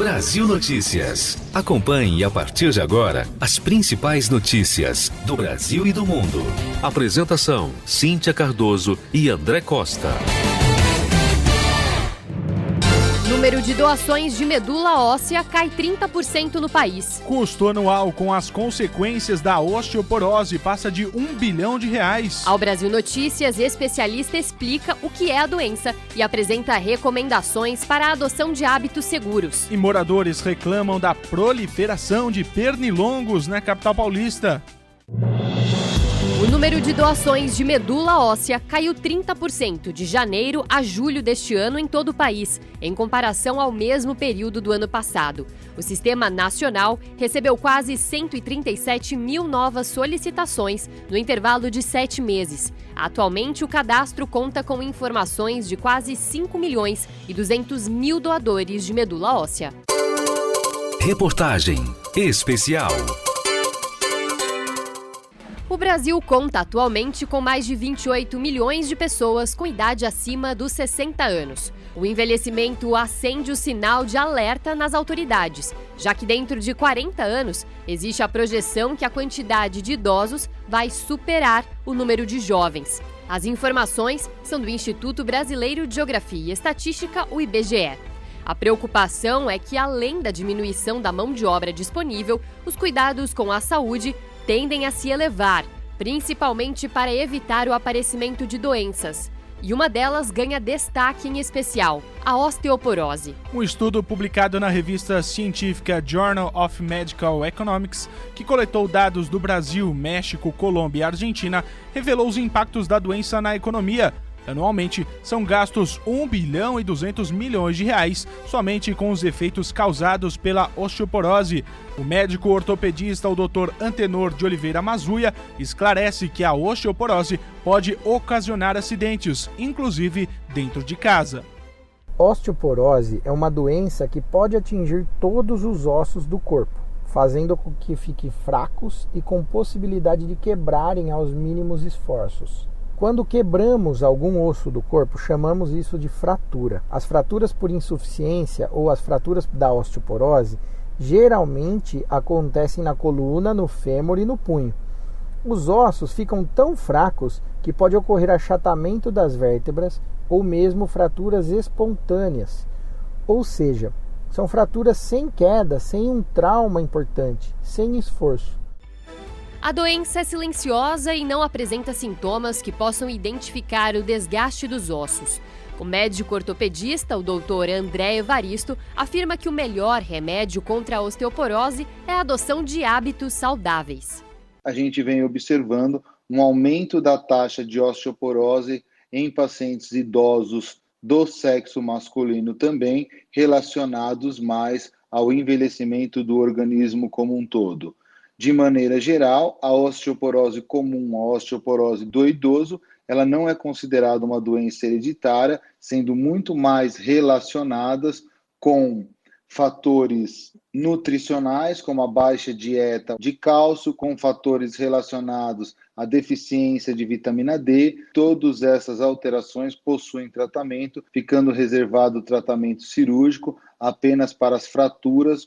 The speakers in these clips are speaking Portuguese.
Brasil Notícias. Acompanhe a partir de agora as principais notícias do Brasil e do mundo. Apresentação: Cíntia Cardoso e André Costa número de doações de medula óssea cai 30% no país. Custo anual com as consequências da osteoporose passa de um bilhão de reais. Ao Brasil Notícias, especialista explica o que é a doença e apresenta recomendações para a adoção de hábitos seguros. E moradores reclamam da proliferação de pernilongos na capital paulista. Número de doações de medula óssea caiu 30% de janeiro a julho deste ano em todo o país, em comparação ao mesmo período do ano passado. O Sistema Nacional recebeu quase 137 mil novas solicitações no intervalo de sete meses. Atualmente, o cadastro conta com informações de quase 5 milhões e 200 mil doadores de medula óssea. Reportagem especial. O Brasil conta atualmente com mais de 28 milhões de pessoas com idade acima dos 60 anos. O envelhecimento acende o sinal de alerta nas autoridades, já que dentro de 40 anos existe a projeção que a quantidade de idosos vai superar o número de jovens. As informações são do Instituto Brasileiro de Geografia e Estatística, o IBGE. A preocupação é que, além da diminuição da mão de obra disponível, os cuidados com a saúde tendem a se elevar, principalmente para evitar o aparecimento de doenças. E uma delas ganha destaque em especial: a osteoporose. Um estudo publicado na revista científica Journal of Medical Economics, que coletou dados do Brasil, México, Colômbia e Argentina, revelou os impactos da doença na economia, Anualmente, são gastos 1 bilhão e 200 milhões de reais somente com os efeitos causados pela osteoporose. O médico ortopedista, o Dr. Antenor de Oliveira Mazuia, esclarece que a osteoporose pode ocasionar acidentes, inclusive dentro de casa. Osteoporose é uma doença que pode atingir todos os ossos do corpo, fazendo com que fiquem fracos e com possibilidade de quebrarem aos mínimos esforços. Quando quebramos algum osso do corpo, chamamos isso de fratura. As fraturas por insuficiência ou as fraturas da osteoporose geralmente acontecem na coluna, no fêmur e no punho. Os ossos ficam tão fracos que pode ocorrer achatamento das vértebras ou mesmo fraturas espontâneas. Ou seja, são fraturas sem queda, sem um trauma importante, sem esforço. A doença é silenciosa e não apresenta sintomas que possam identificar o desgaste dos ossos. O médico ortopedista, o doutor André Evaristo, afirma que o melhor remédio contra a osteoporose é a adoção de hábitos saudáveis. A gente vem observando um aumento da taxa de osteoporose em pacientes idosos do sexo masculino também, relacionados mais ao envelhecimento do organismo como um todo. De maneira geral, a osteoporose comum, a osteoporose do idoso, ela não é considerada uma doença hereditária, sendo muito mais relacionadas com fatores nutricionais, como a baixa dieta de cálcio, com fatores relacionados à deficiência de vitamina D. Todas essas alterações possuem tratamento, ficando reservado o tratamento cirúrgico apenas para as fraturas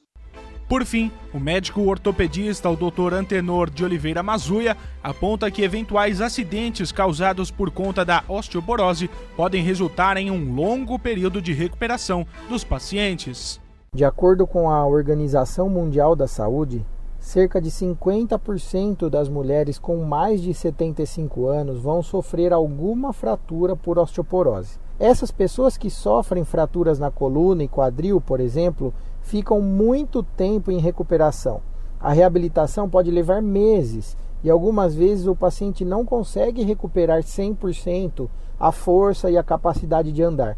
por fim, o médico ortopedista, o Dr. Antenor de Oliveira Mazuia, aponta que eventuais acidentes causados por conta da osteoporose podem resultar em um longo período de recuperação dos pacientes. De acordo com a Organização Mundial da Saúde, cerca de 50% das mulheres com mais de 75 anos vão sofrer alguma fratura por osteoporose. Essas pessoas que sofrem fraturas na coluna e quadril, por exemplo, ficam muito tempo em recuperação. A reabilitação pode levar meses e algumas vezes o paciente não consegue recuperar 100% a força e a capacidade de andar.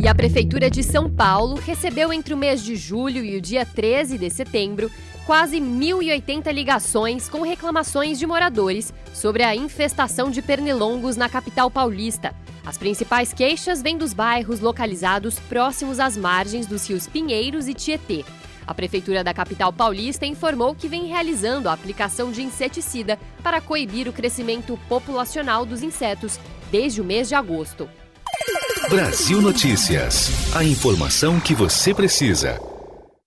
E a Prefeitura de São Paulo recebeu entre o mês de julho e o dia 13 de setembro quase 1.080 ligações com reclamações de moradores sobre a infestação de pernilongos na capital paulista. As principais queixas vêm dos bairros localizados próximos às margens dos rios Pinheiros e Tietê. A Prefeitura da capital paulista informou que vem realizando a aplicação de inseticida para coibir o crescimento populacional dos insetos desde o mês de agosto. Brasil Notícias. A informação que você precisa.